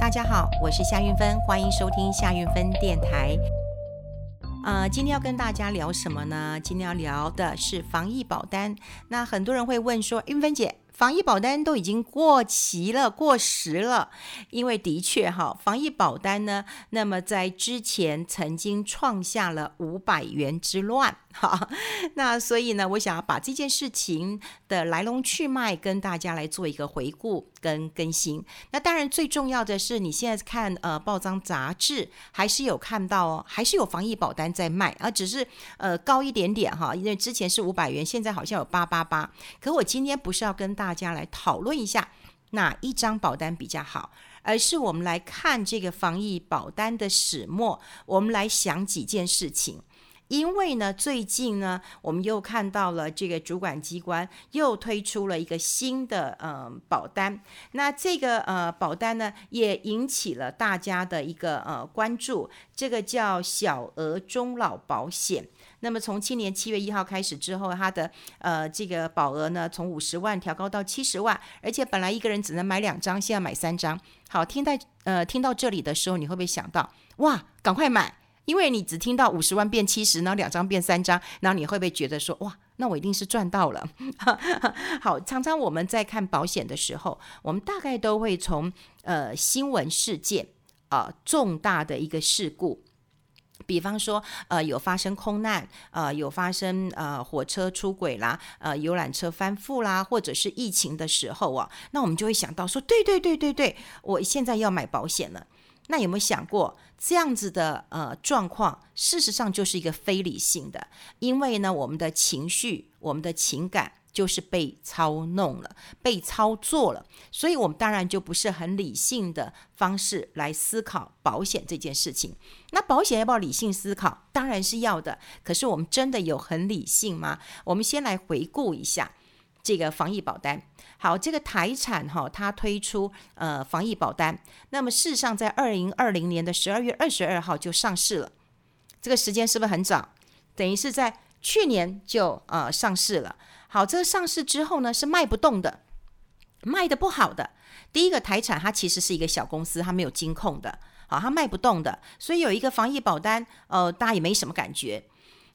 大家好，我是夏运芬，欢迎收听夏运芬电台。呃，今天要跟大家聊什么呢？今天要聊的是防疫保单。那很多人会问说，运芬姐。防疫保单都已经过期了，过时了，因为的确哈，防疫保单呢，那么在之前曾经创下了五百元之乱 哈，那所以呢，我想要把这件事情的来龙去脉跟大家来做一个回顾跟更新。那当然最重要的是，你现在看呃报章杂志还是有看到哦，还是有防疫保单在卖，而只是呃高一点点哈，因为之前是五百元，现在好像有八八八。可我今天不是要跟大大家来讨论一下哪一张保单比较好，而是我们来看这个防疫保单的始末，我们来想几件事情。因为呢，最近呢，我们又看到了这个主管机关又推出了一个新的呃保单，那这个呃保单呢，也引起了大家的一个呃关注。这个叫小额终老保险。那么从今年七月一号开始之后，它的呃这个保额呢，从五十万调高到七十万，而且本来一个人只能买两张，现在买三张。好，听到呃听到这里的时候，你会不会想到哇，赶快买？因为你只听到五十万变七十，然后两张变三张，然后你会不会觉得说哇，那我一定是赚到了？好，常常我们在看保险的时候，我们大概都会从呃新闻事件啊、呃、重大的一个事故，比方说呃有发生空难，呃有发生呃火车出轨啦，呃游览车翻覆啦，或者是疫情的时候啊，那我们就会想到说，对对对对对，我现在要买保险了。那有没有想过，这样子的呃状况，事实上就是一个非理性的，因为呢，我们的情绪、我们的情感就是被操弄了、被操作了，所以我们当然就不是很理性的方式来思考保险这件事情。那保险要不要理性思考？当然是要的。可是我们真的有很理性吗？我们先来回顾一下。这个防疫保单，好，这个台产哈，它推出呃防疫保单，那么事实上在二零二零年的十二月二十二号就上市了，这个时间是不是很早？等于是在去年就呃上市了。好，这个上市之后呢，是卖不动的，卖得不好的。第一个台产它其实是一个小公司，它没有金控的，好，它卖不动的，所以有一个防疫保单，呃，大家也没什么感觉。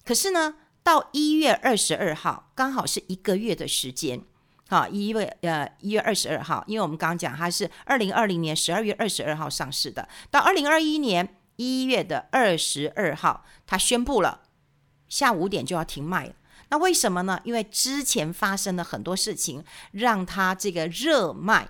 可是呢，到一月二十二号，刚好是一个月的时间，好，一月呃一月二十二号，因为我们刚刚讲它是二零二零年十二月二十二号上市的，到二零二一年一月的二十二号，它宣布了下午五点就要停卖。那为什么呢？因为之前发生了很多事情，让它这个热卖。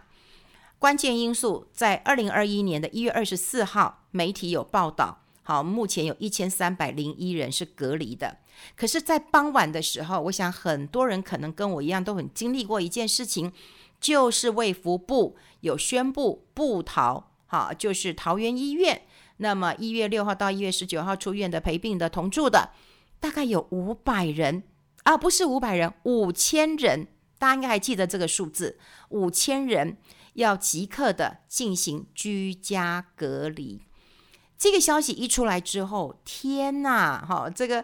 关键因素在二零二一年的一月二十四号，媒体有报道。好，目前有一千三百零一人是隔离的。可是，在傍晚的时候，我想很多人可能跟我一样，都很经历过一件事情，就是卫福部有宣布不逃，好，就是桃园医院。那么一月六号到一月十九号出院的陪病的同住的，大概有五百人啊，不是五百人，五千人。大家应该还记得这个数字，五千人要即刻的进行居家隔离。这个消息一出来之后，天呐，哈，这个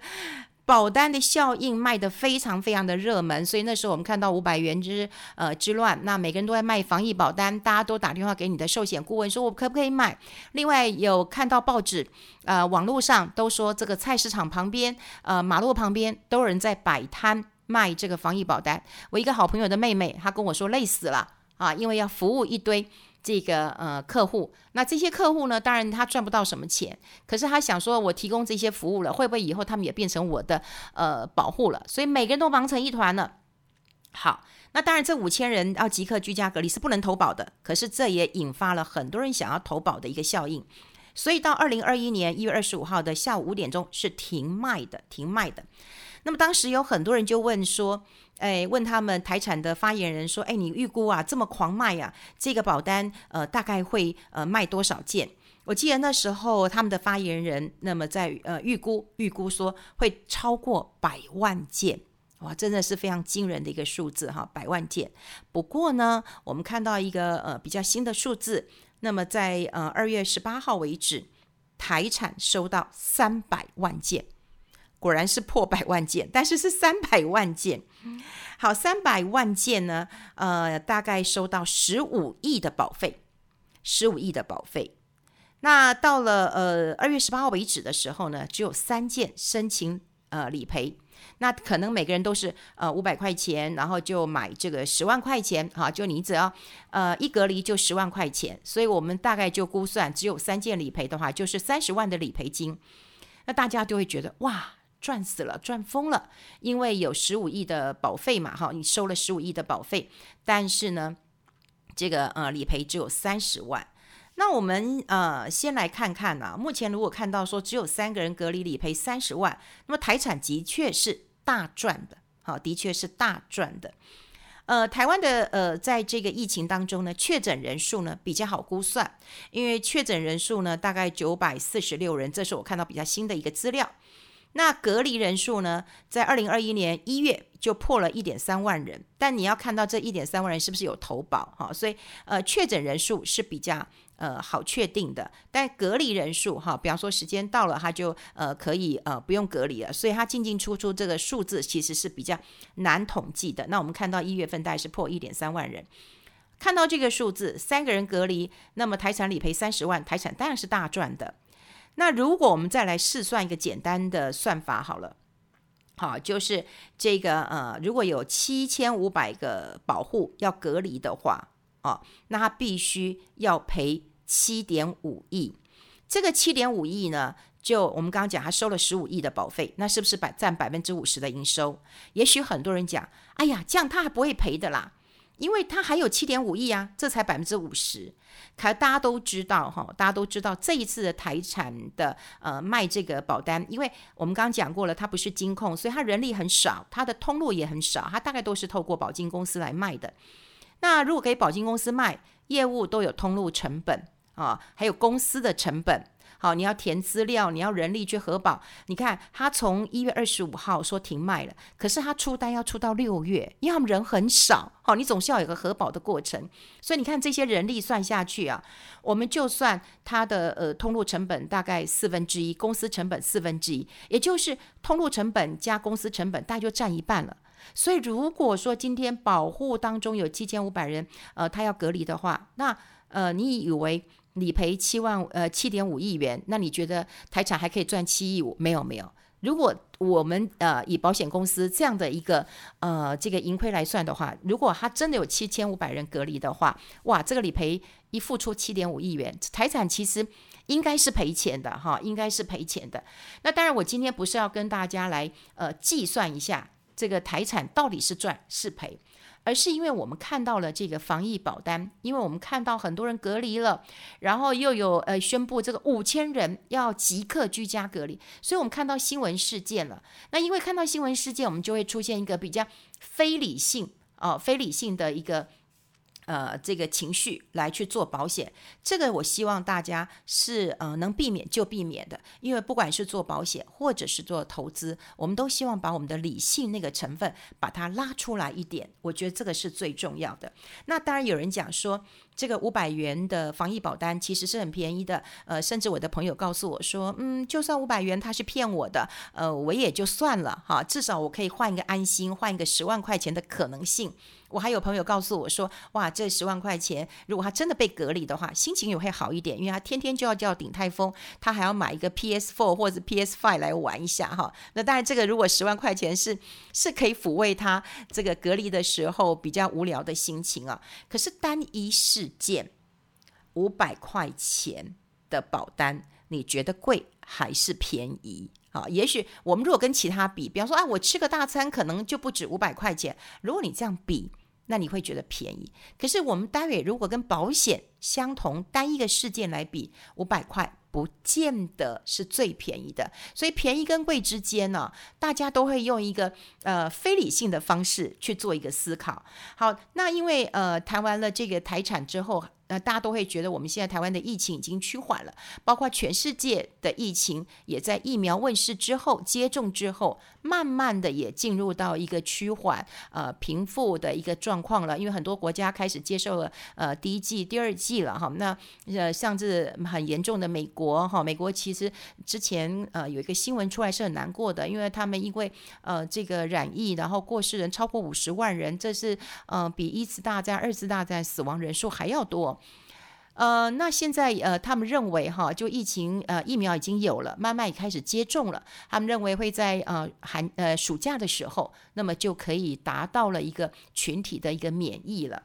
保单的效应卖得非常非常的热门，所以那时候我们看到五百元之呃之乱，那每个人都在卖防疫保单，大家都打电话给你的寿险顾问说，我可不可以买？另外有看到报纸，呃，网络上都说这个菜市场旁边，呃，马路旁边都有人在摆摊卖这个防疫保单。我一个好朋友的妹妹，她跟我说累死了啊，因为要服务一堆。这个呃客户，那这些客户呢，当然他赚不到什么钱，可是他想说，我提供这些服务了，会不会以后他们也变成我的呃保护了？所以每个人都忙成一团了。好，那当然这五千人要即刻居家隔离是不能投保的，可是这也引发了很多人想要投保的一个效应，所以到二零二一年一月二十五号的下午五点钟是停卖的，停卖的。那么当时有很多人就问说，哎，问他们台产的发言人说，哎，你预估啊这么狂卖啊，这个保单呃大概会呃卖多少件？我记得那时候他们的发言人那么在呃预估预估说会超过百万件，哇，真的是非常惊人的一个数字哈，百万件。不过呢，我们看到一个呃比较新的数字，那么在呃二月十八号为止，台产收到三百万件。果然是破百万件，但是是三百万件。好，三百万件呢，呃，大概收到十五亿的保费。十五亿的保费。那到了呃二月十八号为止的时候呢，只有三件申请呃理赔。那可能每个人都是呃五百块钱，然后就买这个十万块钱，哈，就你只要呃一隔离就十万块钱，所以我们大概就估算只有三件理赔的话，就是三十万的理赔金。那大家就会觉得哇，赚死了，赚疯了，因为有十五亿的保费嘛，哈，你收了十五亿的保费，但是呢，这个呃理赔只有三十万。那我们呃先来看看呢、啊，目前如果看到说只有三个人隔离理赔三十万，那么台产的确是大赚的，好，的确是大赚的。呃，台湾的呃在这个疫情当中呢，确诊人数呢比较好估算，因为确诊人数呢大概九百四十六人，这是我看到比较新的一个资料。那隔离人数呢，在二零二一年一月就破了一点三万人，但你要看到这一点三万人是不是有投保哈？所以呃确诊人数是比较。呃，好确定的，但隔离人数哈，比方说时间到了，他就呃可以呃不用隔离了，所以他进进出出这个数字其实是比较难统计的。那我们看到一月份大概是破一点三万人，看到这个数字，三个人隔离，那么财产理赔三十万，财产当然是大赚的。那如果我们再来试算一个简单的算法好了，好，就是这个呃，如果有七千五百个保户要隔离的话，哦，那他必须要赔。七点五亿，这个七点五亿呢，就我们刚刚讲，他收了十五亿的保费，那是不是百占百分之五十的营收？也许很多人讲，哎呀，这样他还不会赔的啦，因为他还有七点五亿啊，这才百分之五十。可大家都知道哈，大家都知道这一次的台产的呃卖这个保单，因为我们刚刚讲过了，它不是金控，所以它人力很少，它的通路也很少，它大概都是透过保金公司来卖的。那如果给保金公司卖，业务都有通路成本。啊，还有公司的成本，好，你要填资料，你要人力去核保。你看，他从一月二十五号说停卖了，可是他出单要出到六月，因为他们人很少，好，你总是要有个核保的过程。所以你看这些人力算下去啊，我们就算他的呃通路成本大概四分之一，公司成本四分之一，也就是通路成本加公司成本大概就占一半了。所以如果说今天保护当中有七千五百人，呃，他要隔离的话，那呃，你以为？理赔七万呃七点五亿元，那你觉得台产还可以赚七亿五？没有没有。如果我们呃以保险公司这样的一个呃这个盈亏来算的话，如果他真的有七千五百人隔离的话，哇，这个理赔一付出七点五亿元，财产其实应该是赔钱的哈，应该是赔钱的。那当然，我今天不是要跟大家来呃计算一下这个台产到底是赚是赔。而是因为我们看到了这个防疫保单，因为我们看到很多人隔离了，然后又有呃宣布这个五千人要即刻居家隔离，所以我们看到新闻事件了。那因为看到新闻事件，我们就会出现一个比较非理性哦，非理性的一个。呃，这个情绪来去做保险，这个我希望大家是呃能避免就避免的，因为不管是做保险或者是做投资，我们都希望把我们的理性那个成分把它拉出来一点，我觉得这个是最重要的。那当然有人讲说，这个五百元的防疫保单其实是很便宜的，呃，甚至我的朋友告诉我说，嗯，就算五百元他是骗我的，呃，我也就算了哈，至少我可以换一个安心，换一个十万块钱的可能性。我还有朋友告诉我说：“哇，这十万块钱，如果他真的被隔离的话，心情也会好一点，因为他天天就要叫鼎泰丰，他还要买一个 PS4 或者 PS5 来玩一下哈。那当然，这个如果十万块钱是是可以抚慰他这个隔离的时候比较无聊的心情啊。可是单一事件五百块钱的保单，你觉得贵还是便宜？”啊，也许我们如果跟其他比，比方说，啊，我吃个大餐可能就不止五百块钱。如果你这样比，那你会觉得便宜。可是我们单位如果跟保险相同单一个事件来比，五百块不见得是最便宜的。所以便宜跟贵之间呢，大家都会用一个呃非理性的方式去做一个思考。好，那因为呃谈完了这个财产之后。那大家都会觉得我们现在台湾的疫情已经趋缓了，包括全世界的疫情也在疫苗问世之后、接种之后，慢慢的也进入到一个趋缓、呃平复的一个状况了。因为很多国家开始接受了呃第一季、第二季了哈。那呃像是很严重的美国哈，美国其实之前呃有一个新闻出来是很难过的，因为他们因为呃这个染疫，然后过世人超过五十万人，这是呃比一次大战、二次大战死亡人数还要多。呃，那现在呃，他们认为哈，就疫情呃，疫苗已经有了，慢慢也开始接种了。他们认为会在呃寒呃暑假的时候，那么就可以达到了一个群体的一个免疫了。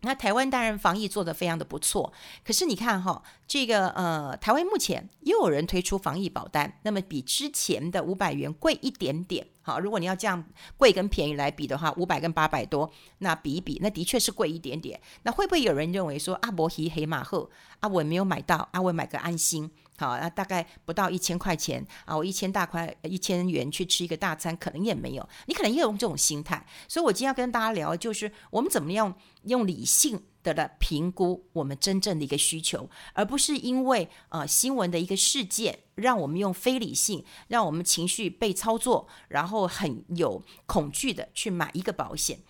那台湾当然防疫做得非常的不错，可是你看哈，这个呃，台湾目前又有人推出防疫保单，那么比之前的五百元贵一点点。好，如果你要这样贵跟便宜来比的话，五百跟八百多，那比一比，那的确是贵一点点。那会不会有人认为说，阿伯希黑马后啊，我没有买到，啊，我买个安心。好，那大概不到一千块钱啊，我一千大块一千元去吃一个大餐，可能也没有。你可能也有这种心态，所以我今天要跟大家聊，就是我们怎么样用理性的来评估我们真正的一个需求，而不是因为呃新闻的一个事件，让我们用非理性，让我们情绪被操作，然后很有恐惧的去买一个保险。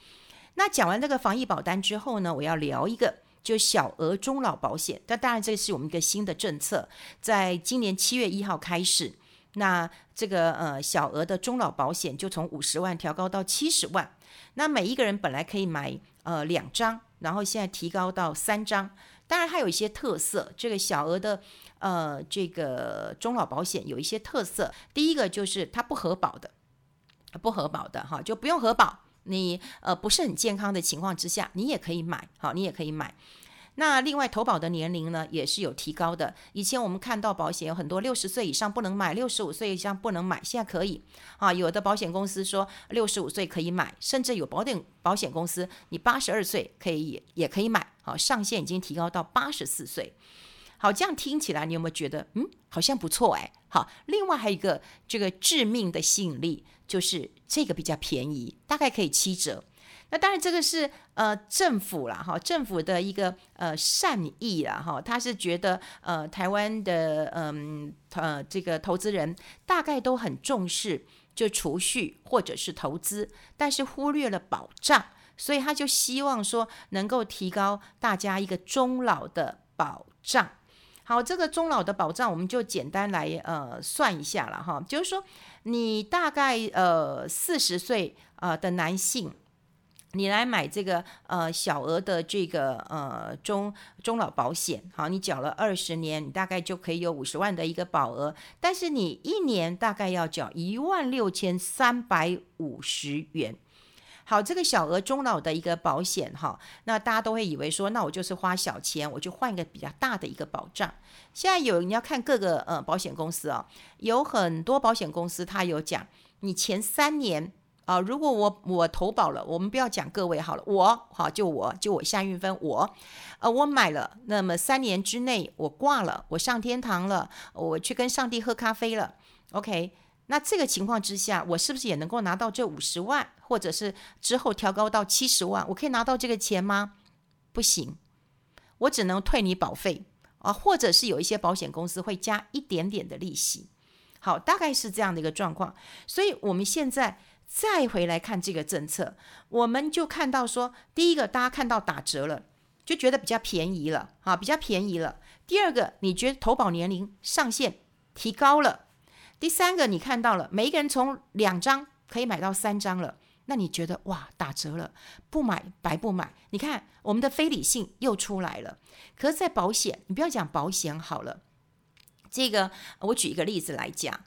那讲完这个防疫保单之后呢，我要聊一个。就小额中老保险，那当然这是我们一个新的政策，在今年七月一号开始，那这个呃小额的中老保险就从五十万调高到七十万，那每一个人本来可以买呃两张，然后现在提高到三张，当然它有一些特色，这个小额的呃这个中老保险有一些特色，第一个就是它不核保的，不核保的哈，就不用核保。你呃不是很健康的情况之下，你也可以买，好，你也可以买。那另外投保的年龄呢，也是有提高的。以前我们看到保险有很多六十岁以上不能买，六十五岁以上不能买，现在可以啊。有的保险公司说六十五岁可以买，甚至有保险保险公司你八十二岁可以也可以买，好，上限已经提高到八十四岁。好，这样听起来你有没有觉得嗯好像不错哎？好，另外还有一个这个致命的吸引力。就是这个比较便宜，大概可以七折。那当然这个是呃政府啦哈，政府的一个呃善意啦哈，他是觉得呃台湾的嗯呃，这个投资人大概都很重视就储蓄或者是投资，但是忽略了保障，所以他就希望说能够提高大家一个终老的保障。好，这个终老的保障，我们就简单来呃算一下了哈，就是说你大概呃四十岁呃的男性，你来买这个呃小额的这个呃中中老保险，好，你缴了二十年，你大概就可以有五十万的一个保额，但是你一年大概要缴一万六千三百五十元。好，这个小额中老的一个保险哈，那大家都会以为说，那我就是花小钱，我就换一个比较大的一个保障。现在有你要看各个呃保险公司、哦，有很多保险公司它有讲，你前三年啊、如果我我投保了，我们不要讲各位好了，我好就我就我夏运芬我，呃我买了，那么三年之内我挂了，我上天堂了，我去跟上帝喝咖啡了，OK。那这个情况之下，我是不是也能够拿到这五十万，或者是之后调高到七十万，我可以拿到这个钱吗？不行，我只能退你保费啊，或者是有一些保险公司会加一点点的利息。好，大概是这样的一个状况。所以我们现在再回来看这个政策，我们就看到说，第一个大家看到打折了，就觉得比较便宜了啊，比较便宜了。第二个，你觉得投保年龄上限提高了。第三个，你看到了，每一个人从两张可以买到三张了，那你觉得哇，打折了，不买白不买。你看我们的非理性又出来了。可是，在保险，你不要讲保险好了，这个我举一个例子来讲。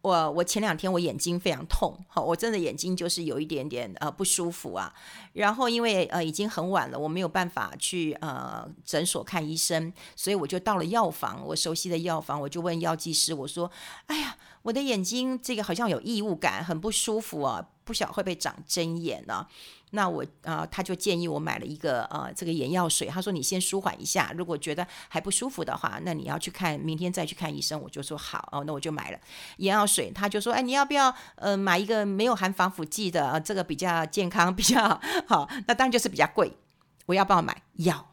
我我前两天我眼睛非常痛，好，我真的眼睛就是有一点点呃不舒服啊。然后因为呃已经很晚了，我没有办法去呃诊所看医生，所以我就到了药房，我熟悉的药房，我就问药剂师，我说：“哎呀，我的眼睛这个好像有异物感，很不舒服啊，不晓得会不会长针眼呢？”那我啊、他就建议我买了一个呃这个眼药水。他说，你先舒缓一下，如果觉得还不舒服的话，那你要去看，明天再去看医生。我就说好哦，那我就买了眼药水。他就说，哎，你要不要呃买一个没有含防腐剂的，呃，这个比较健康，比较好。那当然就是比较贵。我要不要买？要。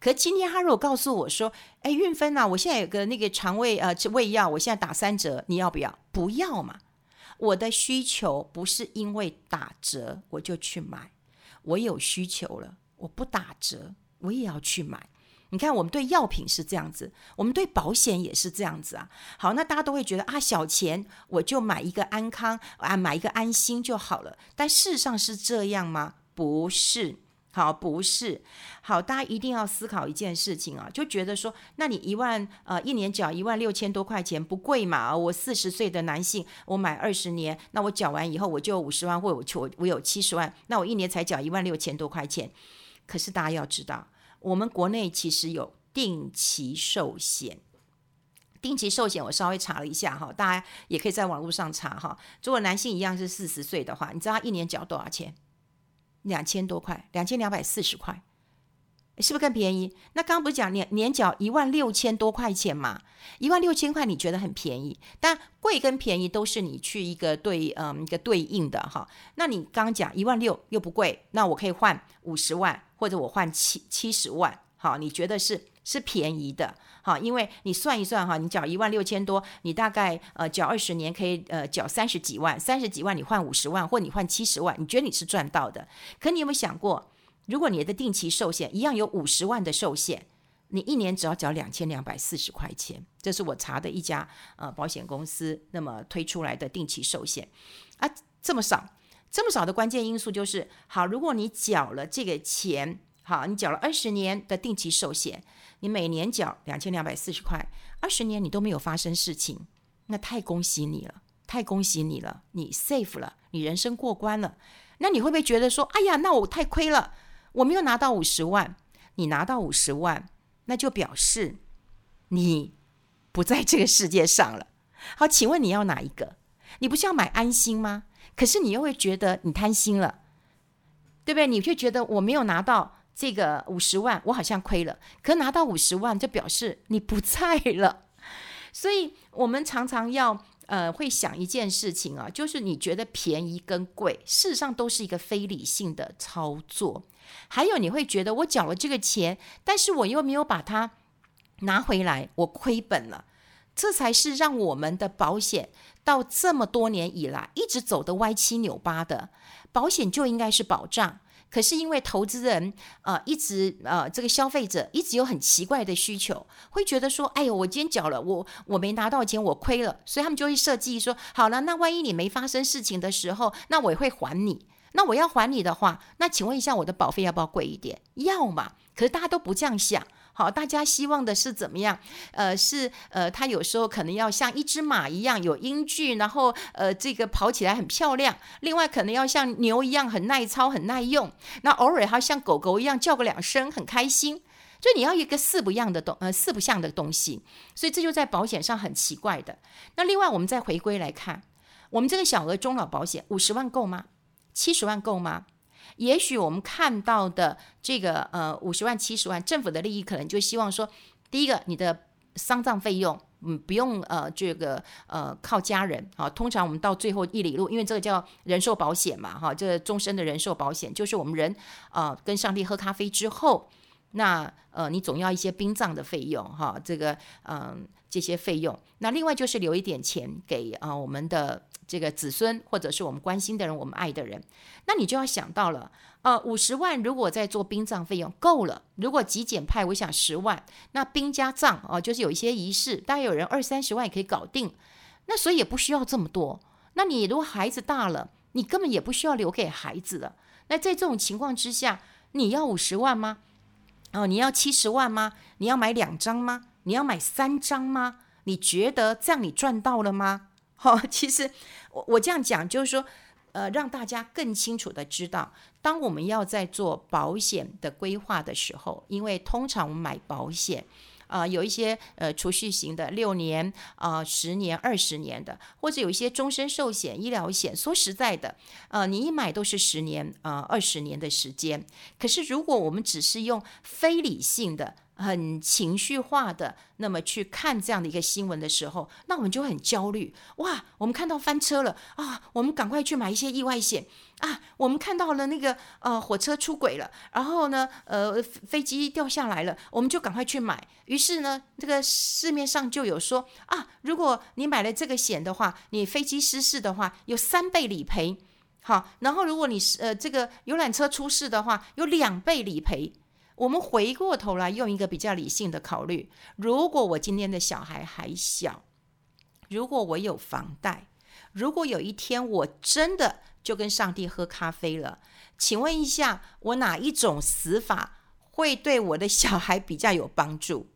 可今天他如果告诉我说，哎，韵芬呐，我现在有个那个肠胃呃胃药，我现在打三折，你要不要？不要嘛。我的需求不是因为打折我就去买，我有需求了，我不打折我也要去买。你看，我们对药品是这样子，我们对保险也是这样子啊。好，那大家都会觉得啊，小钱我就买一个安康啊，买一个安心就好了。但事实上是这样吗？不是。好，不是。好，大家一定要思考一件事情啊，就觉得说，那你一万呃一年缴一万六千多块钱不贵嘛？我四十岁的男性，我买二十年，那我缴完以后我就五十万，或我我我有七十万，那我一年才缴一万六千多块钱。可是大家要知道，我们国内其实有定期寿险。定期寿险我稍微查了一下哈，大家也可以在网络上查哈。如果男性一样是四十岁的话，你知道他一年缴多少钱？两千多块，两千两百四十块，是不是更便宜？那刚刚不是讲年年缴一万六千多块钱嘛？一万六千块你觉得很便宜？但贵跟便宜都是你去一个对嗯一个对应的哈。那你刚刚讲一万六又不贵，那我可以换五十万，或者我换七七十万，好，你觉得是？是便宜的，哈，因为你算一算哈，你缴一万六千多，你大概呃缴二十年可以呃缴三十几万，三十几万你换五十万，或你换七十万，你觉得你是赚到的。可你有没有想过，如果你的定期寿险一样有五十万的寿险，你一年只要缴两千两百四十块钱，这是我查的一家呃保险公司那么推出来的定期寿险啊，这么少，这么少的关键因素就是，好，如果你缴了这个钱，好，你缴了二十年的定期寿险。你每年缴两千两百四十块，二十年你都没有发生事情，那太恭喜你了，太恭喜你了，你 safe 了，你人生过关了。那你会不会觉得说，哎呀，那我太亏了，我没有拿到五十万，你拿到五十万，那就表示你不在这个世界上了。好，请问你要哪一个？你不是要买安心吗？可是你又会觉得你贪心了，对不对？你就觉得我没有拿到。这个五十万，我好像亏了。可拿到五十万，就表示你不在了。所以，我们常常要呃，会想一件事情啊，就是你觉得便宜跟贵，事实上都是一个非理性的操作。还有，你会觉得我缴了这个钱，但是我又没有把它拿回来，我亏本了。这才是让我们的保险到这么多年以来一直走的歪七扭八的。保险就应该是保障。可是因为投资人，啊，一直啊，这个消费者一直有很奇怪的需求，会觉得说，哎呦，我今天缴了，我我没拿到钱，我亏了，所以他们就会设计说，好了，那万一你没发生事情的时候，那我也会还你。那我要还你的话，那请问一下，我的保费要不要贵一点？要嘛。可是大家都不这样想。好，大家希望的是怎么样？呃，是呃，它有时候可能要像一只马一样有英俊，然后呃，这个跑起来很漂亮。另外，可能要像牛一样很耐操、很耐用。那偶尔还要像狗狗一样叫个两声，很开心。就你要一个四不一样的东呃四不像的东西，所以这就在保险上很奇怪的。那另外，我们再回归来看，我们这个小额中老保险五十万够吗？七十万够吗？也许我们看到的这个呃五十万七十万，政府的利益可能就希望说，第一个你的丧葬费用，嗯，不用呃这个呃靠家人啊，通常我们到最后一里路，因为这个叫人寿保险嘛哈，这终身的人寿保险，就是我们人啊、跟上帝喝咖啡之后，那呃你总要一些殡葬的费用哈，这个嗯、这些费用，那另外就是留一点钱给啊、我们的。这个子孙或者是我们关心的人，我们爱的人，那你就要想到了，呃，五十万如果在做殡葬费用够了，如果极简派，我想十万，那殡加葬哦，就是有一些仪式，大概有人二三十万也可以搞定，那所以也不需要这么多。那你如果孩子大了，你根本也不需要留给孩子了。那在这种情况之下，你要五十万吗？哦，你要七十万吗？你要买两张吗？你要买三张吗？你觉得这样你赚到了吗？好，其实我我这样讲就是说，呃，让大家更清楚的知道，当我们要在做保险的规划的时候，因为通常我们买保险，啊、有一些呃储蓄型的六年啊、十年、二十年的，或者有一些终身寿险、医疗险。说实在的，呃，你一买都是十年啊、二十年的时间。可是如果我们只是用非理性的，很情绪化的，那么去看这样的一个新闻的时候，那我们就很焦虑。哇，我们看到翻车了啊，我们赶快去买一些意外险啊。我们看到了那个呃火车出轨了，然后呢呃飞机掉下来了，我们就赶快去买。于是呢，这个市面上就有说啊，如果你买了这个险的话，你飞机失事的话有三倍理赔。好，然后如果你是呃这个游览车出事的话，有两倍理赔。我们回过头来用一个比较理性的考虑：如果我今天的小孩还小，如果我有房贷，如果有一天我真的就跟上帝喝咖啡了，请问一下，我哪一种死法会对我的小孩比较有帮助？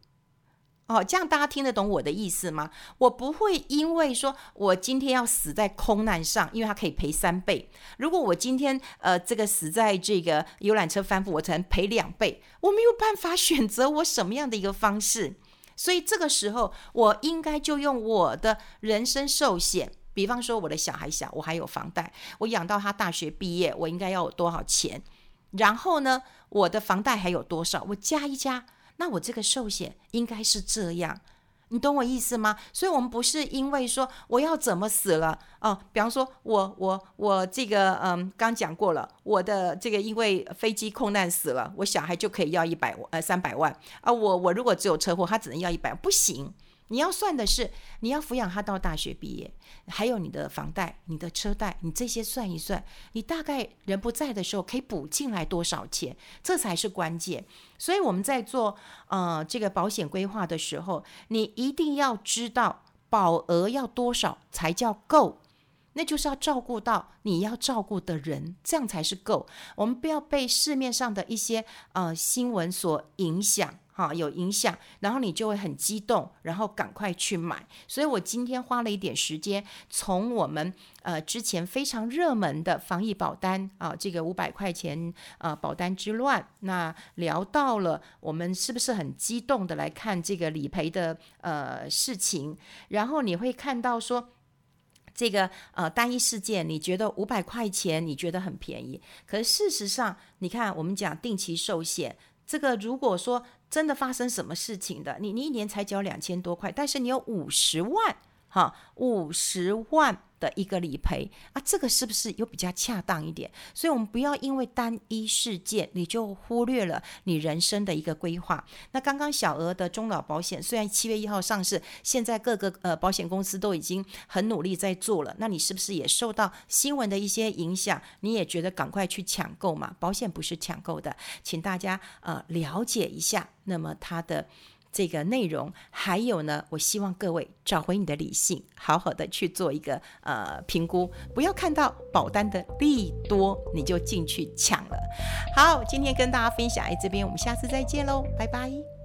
哦，这样大家听得懂我的意思吗？我不会因为说我今天要死在空难上，因为他可以赔三倍。如果我今天呃这个死在这个游览车翻覆，我才能赔两倍。我没有办法 选择我什么样的一个方式，所以这个时候我应该就用我的人身寿险。比方说我的小孩小，我还有房贷，我养到他大学毕业，我应该要有多少钱？然后呢，我的房贷还有多少？我加一加。那我这个寿险应该是这样，你懂我意思吗？所以，我们不是因为说我要怎么死了哦，比方说我我我这个嗯，刚讲过了，我的这个因为飞机空难死了，我小孩就可以要一百呃三百万啊，我我如果只有车祸，他只能要一百，不行。你要算的是，你要抚养他到大学毕业，还有你的房贷、你的车贷，你这些算一算，你大概人不在的时候可以补进来多少钱，这才是关键。所以我们在做呃这个保险规划的时候，你一定要知道保额要多少才叫够，那就是要照顾到你要照顾的人，这样才是够。我们不要被市面上的一些呃新闻所影响。好，有影响，然后你就会很激动，然后赶快去买。所以我今天花了一点时间，从我们呃之前非常热门的防疫保单啊，这个五百块钱呃保单之乱，那聊到了我们是不是很激动的来看这个理赔的呃事情，然后你会看到说这个呃单一事件，你觉得五百块钱你觉得很便宜，可是事实上你看我们讲定期寿险。这个如果说真的发生什么事情的，你你一年才交两千多块，但是你有五十万，哈，五十万。的一个理赔啊，这个是不是又比较恰当一点？所以，我们不要因为单一事件，你就忽略了你人生的一个规划。那刚刚小额的中老保险，虽然七月一号上市，现在各个呃保险公司都已经很努力在做了，那你是不是也受到新闻的一些影响？你也觉得赶快去抢购嘛？保险不是抢购的，请大家呃了解一下。那么它的。这个内容，还有呢，我希望各位找回你的理性，好好的去做一个呃评估，不要看到保单的利多你就进去抢了。好，今天跟大家分享，在，这边我们下次再见喽，拜拜。